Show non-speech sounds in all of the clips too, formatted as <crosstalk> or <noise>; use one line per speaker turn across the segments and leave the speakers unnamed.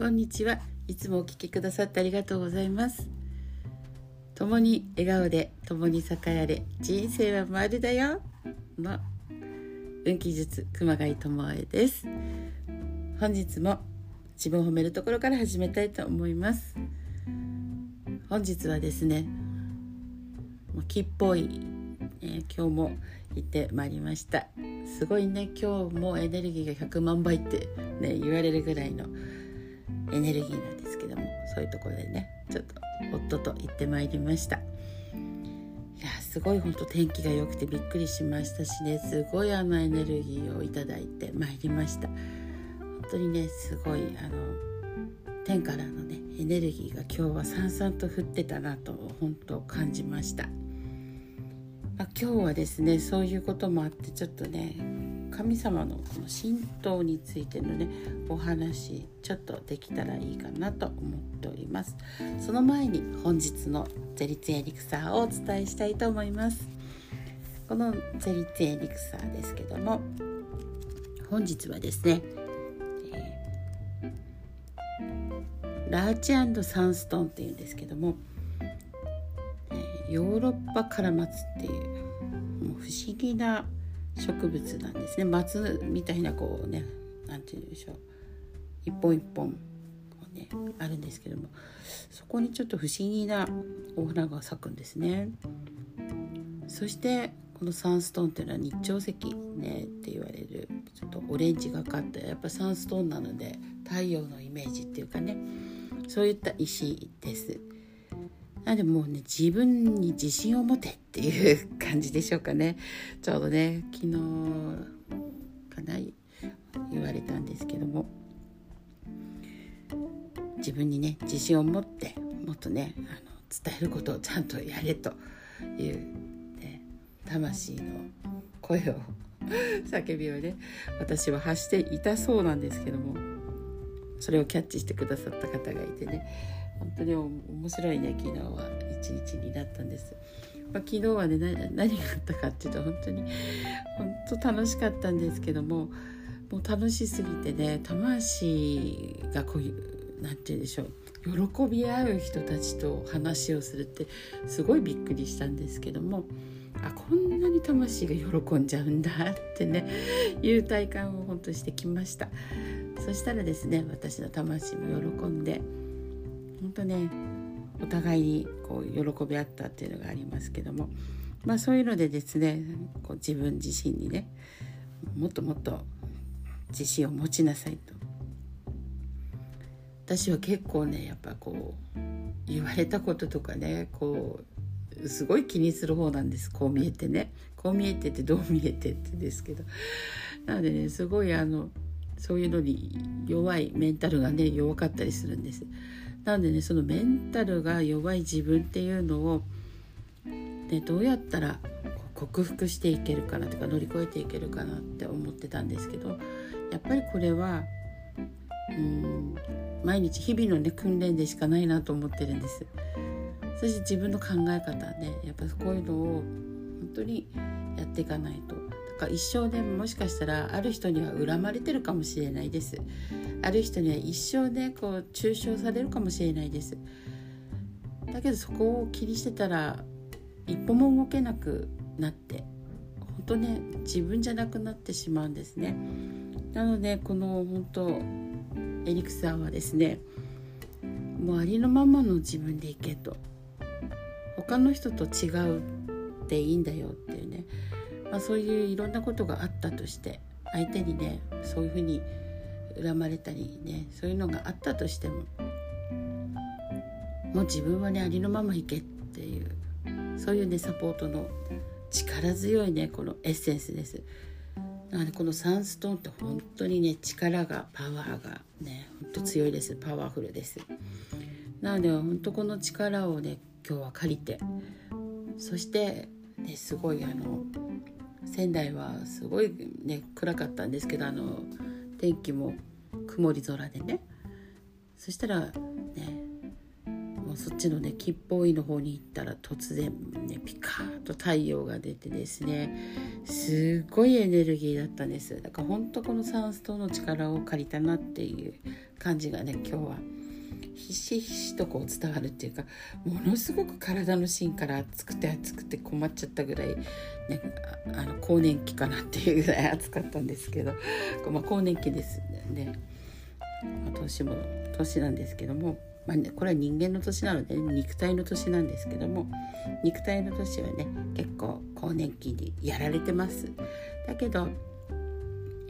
こんにちは。いつもお聞きくださってありがとうございます。共に笑顔で共に栄えれ人生は丸だよ。の運気術熊谷智恵です。本日も自分を褒めるところから始めたいと思います。本日はですね木っぽい、えー、今日も行ってまいりました。すごいね今日もエネルギーが100万倍ってね言われるぐらいのエネルギーなんですけどもそういうところでねちょっと夫と行ってまいりました。いやすごい本当天気が良くてびっくりしましたしねすごいあのエネルギーをいただいてまいりました。本当にねすごいあの天からのねエネルギーが今日はさんさんと降ってたなと本当感じました、あ、今日はですねそういうこともあってちょっとね神様のこの神道についてのねお話ちょっとできたらいいかなと思っております。その前に本日のゼリツエリクサーをお伝えしたいと思います。このゼリツエリクサーですけども本日はですね、えー、ラーチサンストーンっていうんですけども、ヨーロッパカラマツっていうもう不思議な植物なんですね。松みたいなこうね何て言うんでしょう。一本一本ねあるんですけども。そこにちょっと不思議なお花が咲くんですね。そしてこのサンストーンっていうのは日朝石ねって言われるちょっとオレンジがかったやっぱサンストーンなので太陽のイメージっていうかね。そういった石です。なんでもうね自分に自信を持てっていう感じでしょうかね。ちょうどね昨日かな言われたんですけども。自分にね自信を持ってもっとねあの伝えることをちゃんとやれという、ね、魂の声を叫びをね私は発していたそうなんですけども。それをキャッチしてくださった方がいてね。本当に面白いね昨日は一日になったんです。まあ、昨日はね何があったかっていうと本当に本当楽しかったんですけどももう楽しすぎてね魂がこういう何て言うんでしょう喜び合う人たちと話をするってすごいびっくりしたんですけどもあこんなに魂が喜んじゃうんだってねいう体感を本当してきましたそしたらですね私の魂も喜んで本当ねお互いにこう喜び合ったっていうのがありますけどもまあそういうのでですねこう自分自身にねもっともっと自信を持ちなさいと。私は結構ねやっぱこう言われたこととかねこうすごい気にする方なんです。こう見えてね。こう見えてってどう見えてってですけど。なのでねすごいあのそういうのに弱いメンタルがね弱かったりするんです。なのでねそのメンタルが弱い自分っていうのを、ね、どうやったら克服していけるかなとか乗り越えていけるかなって思ってたんですけどやっぱりこれはうん毎日日々のね訓練でしかないなと思ってるんです。そして自分の考え方ねやっぱこういうのを本当にやっていかないとか一生ねもしかしたらある人には恨まれてるかもしれないです。ある人には一生ねこう中傷されるかもしれないです。だけどそこを気にしてたら一歩も動けなくなって本当ね自分じゃなくなってしまうんですね。なのでこの本当エリクサーはですねもうありのままの自分でいけと。他の人と違うっていいんだよっていうね。まあ、そういういろんなことがあったとして相手にねそういうふうに恨まれたりねそういうのがあったとしてももう自分はねありのままいけっていうそういうねサポートの力強いねこのエッセンスです。なのでこのサンストーンって本当にね力がパワーがね本当強いですパワフルです。なので本当この力をね今日は借りてそしてねすごいあの仙台はすごいね暗かったんですけどあの天気も曇り空でね。そしたらねもうそっちのね吉報院の方に行ったら突然ねピカーと太陽が出てですねすっごいエネルギーだったんです。だから本当このサンストの力を借りたなっていう感じがね今日はひしひしとこう伝わるっていうかものすごく体の芯から熱くて熱くて困っちゃったぐらい、ね、あの更年期かなっていうぐらい暑かったんですけど、<laughs> まあ、更年期ですね、ま、年も年なんですけども、まあね、これは人間の年なので、ね、肉体の年なんですけども肉体の年はね結構更年期にやられてます。だけど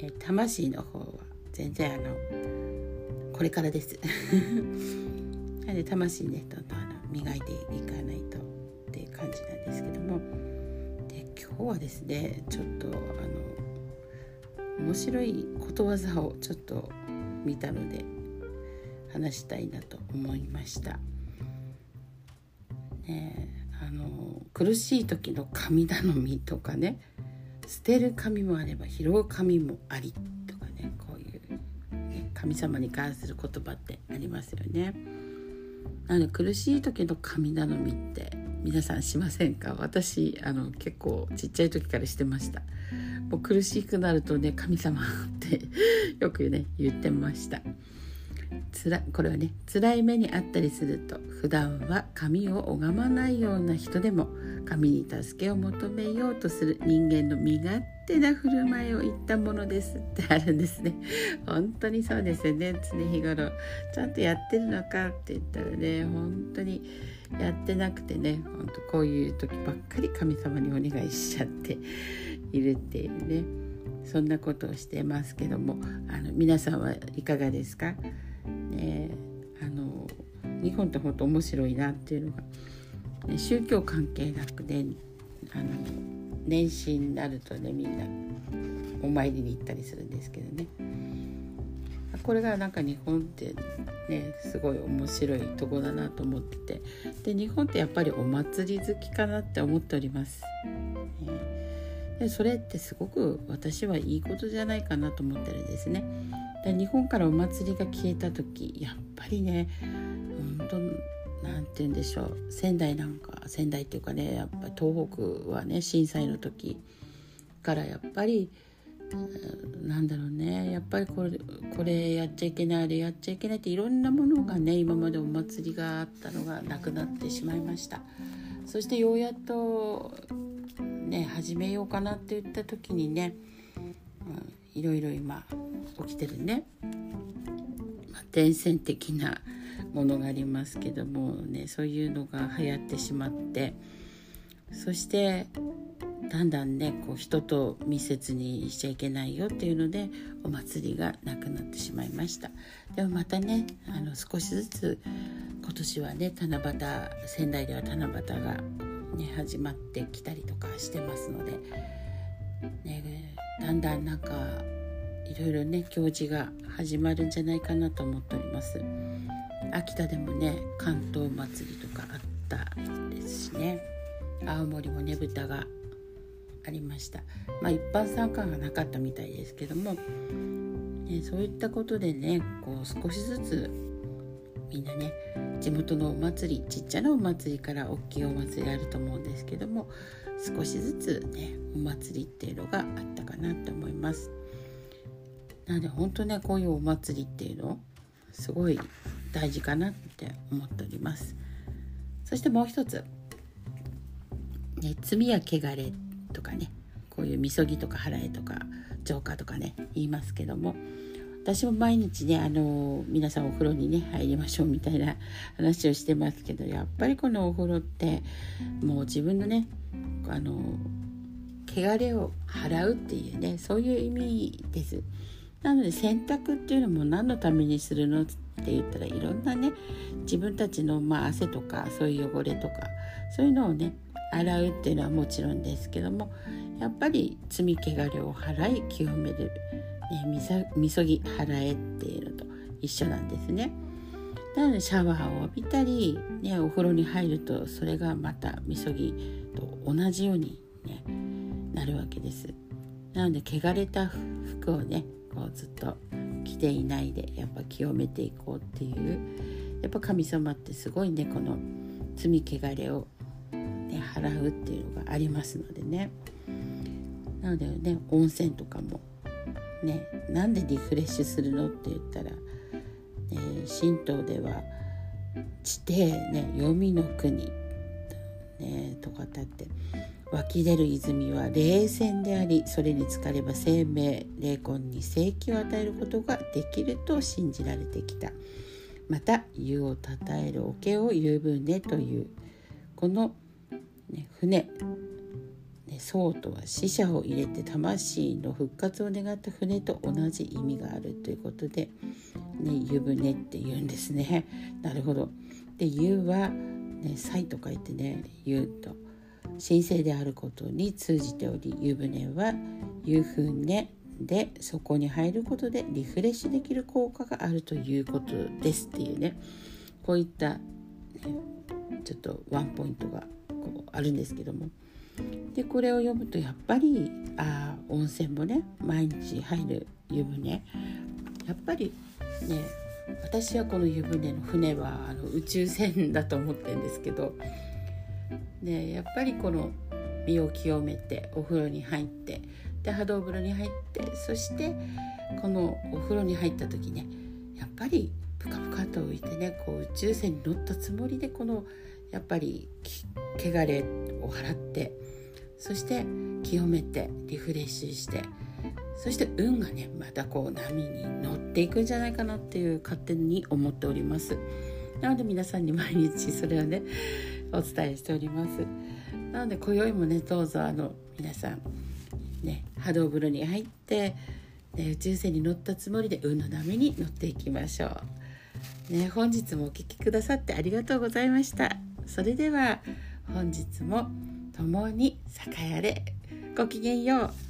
え魂の方は全然あのこれからですなので魂ねどんどん磨いていかないとっていう感じなんですけどもで今日はですねちょっとあの面白いことわざをちょっと見たので話したいなと思いました。ねあの苦しい時の神頼みとかね捨てる神もあれば拾う神もありっ神様に関する言葉ってありますよね。なので苦しい時の神頼みって皆さんしませんか？私あの結構ちっちゃい時からしてました。もう苦しくなるとね神様って <laughs> よくね言ってました。つらこれはね辛い目にあったりすると普段は神を拝まないような人でも神に助けを求めようとする人間の身勝手な振る舞いを言ったものですってあるんですね。本当にそうですよね。常日頃ちゃんとやってるのかって言ったらね本当にやってなくてね本当こういう時ばっかり神様にお願いしちゃっているっていうねそんなことをしてますけどもあの皆さんはいかがですか？ねあの日本って本当面白いなっていうのが、ね、宗教関係なくねあの年始になるとねみんなお参りに行ったりするんですけどねこれがなんか日本ってねすごい面白いとこだなと思っててで日本ってやっぱりお祭り好きかなって思っております。ねでそれってすごく私はいいことじゃないかなと思ってるんですね。で日本からお祭りが消えた時やっぱりね本当なんて言うんでしょう。仙台なんか仙台っていうかねやっぱ東北はね震災の時からやっぱりなんだろうね。やっぱりこれこれやっちゃいけないあれやっちゃいけないっていろんなものがね今までお祭りがあったのがなくなってしまいました。そしてようやっとね始めようかなって言った時にね、うん、いろいろ今起きてるね、まあ、伝染的なものがありますけどもねそういうのが流行ってしまって。そしてだんだんねこう人と密接にしちゃいけないよっていうのでお祭りがなくなってしまいました。でもまたねあの少しずつ今年はね七夕仙台では七夕が、ね、始まってきたりとかしてますので、ね、だんだんなんかいろいろね行事が始まるんじゃないかなと思っております。秋田でもね関東祭りとかあったですしね。青森もねぶたがありました。まあ一般参加がなかったみたいですけども、ね、そういったことでねこう少しずつみんなね地元のお祭りちっちゃなお祭りから大きいお祭りあると思うんですけども少しずつねお祭りっていうのがあったかなと思います。なので本当ねこういうお祭りっていうのすごい大事かなって思っておりますそしてもう一つ、ね、罪や汚れとかねこういうみそぎとか払えとか浄化とかね言いますけども私も毎日ねあの皆さんお風呂にね入りましょうみたいな話をしてますけどやっぱりこのお風呂ってもう自分のねあの汚れを払うっていうねそういう意味です。なので洗濯っていうのも何のためにするのって言ったらいろんなね自分たちのまあ汗とかそういう汚れとかそういうのをね洗うっていうのはもちろんですけどもやっぱり罪汚れを払い清める、ね、みそぎ払えっていうのと一緒なんですね。なのでシャワーを浴びたり、ね、お風呂に入るとそれがまたみそぎと同じように、ね、なるわけです。なので汚れた服をねこうずっと着ていないでやっぱ清めていこうっていう。やっぱ神様ってすごいねこの罪汚れを、ね、払うっていうのがありますのでね。なのでね温泉とかもねなんでリフレッシュするのって言ったら、ね、神道では地底ね黄泉の国、ね、とかだって湧き出る泉は霊泉でありそれに浸かれば生命霊魂に生気を与えることができると信じられてきたまた湯をたたえる桶を湯船というこの、ね、船僧とは死者を入れて魂の復活を願った船と同じ意味があるということで、ね、湯船って言うんですね。なるほど。で湯は、ね、祭と書いてね湯と神聖であることに通じており湯船は湯船でそこに入ることでリフレッシュできる効果があるということですっていうね。こういった、ね、ちょっとワンポイントがこうあるんですけども。でこれを読むとやっぱりあ温泉もね毎日入る湯船。やっぱりね私はこの湯船の船はあの宇宙船だと思ってるんですけど、ね、やっぱりこの身を清めてお風呂に入ってで波動風呂に入ってそしてこのお風呂に入った時ねやっぱりプカプカと浮いてねこう宇宙船に乗ったつもりでこのやっぱり汚れを払ってそして清めてリフレッシュしてそして運がねまたこう波に乗っていくんじゃないかなっていう勝手に思っております。なので皆さんに毎日それをねお伝えしております。なので今宵もねどうぞあの皆さんね波動風呂に入って、ね、宇宙船に乗ったつもりで運の波に乗っていきましょう。ね本日もお聴きくださってありがとうございました。それでは本日も共に栄えれ。ごきげんよう。